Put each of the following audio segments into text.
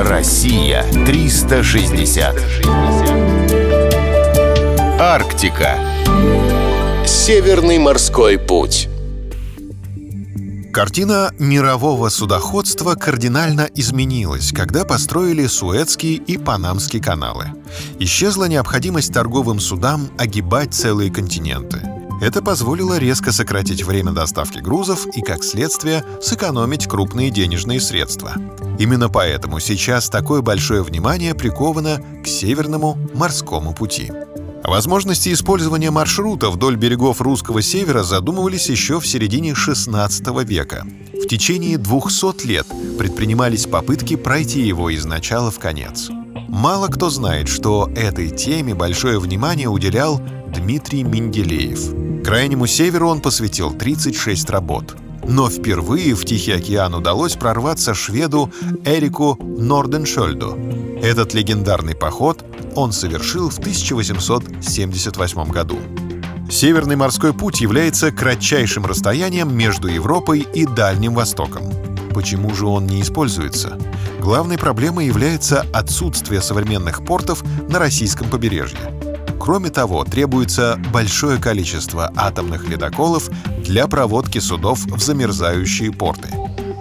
Россия 360. Арктика. Северный морской путь. Картина мирового судоходства кардинально изменилась, когда построили Суэцкий и Панамский каналы. Исчезла необходимость торговым судам огибать целые континенты. Это позволило резко сократить время доставки грузов и, как следствие, сэкономить крупные денежные средства. Именно поэтому сейчас такое большое внимание приковано к Северному морскому пути. Возможности использования маршрута вдоль берегов русского севера задумывались еще в середине XVI века. В течение 200 лет предпринимались попытки пройти его из начала в конец. Мало кто знает, что этой теме большое внимание уделял Дмитрий Менделеев. Крайнему северу он посвятил 36 работ. Но впервые в Тихий океан удалось прорваться шведу Эрику Норденшольду. Этот легендарный поход он совершил в 1878 году. Северный морской путь является кратчайшим расстоянием между Европой и Дальним Востоком. Почему же он не используется? Главной проблемой является отсутствие современных портов на российском побережье. Кроме того, требуется большое количество атомных ледоколов для проводки судов в замерзающие порты.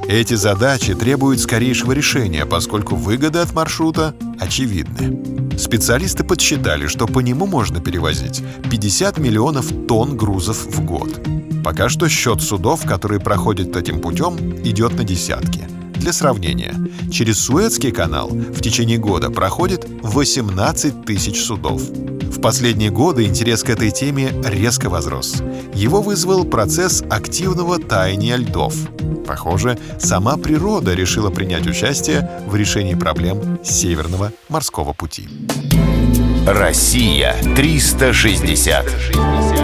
Эти задачи требуют скорейшего решения, поскольку выгоды от маршрута очевидны. Специалисты подсчитали, что по нему можно перевозить 50 миллионов тонн грузов в год. Пока что счет судов, которые проходят этим путем, идет на десятки. Для сравнения, через Суэцкий канал в течение года проходит 18 тысяч судов. В последние годы интерес к этой теме резко возрос. Его вызвал процесс активного таяния льдов. Похоже, сама природа решила принять участие в решении проблем Северного морского пути. Россия 360.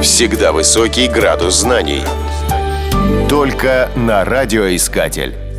Всегда высокий градус знаний. Только на радиоискатель.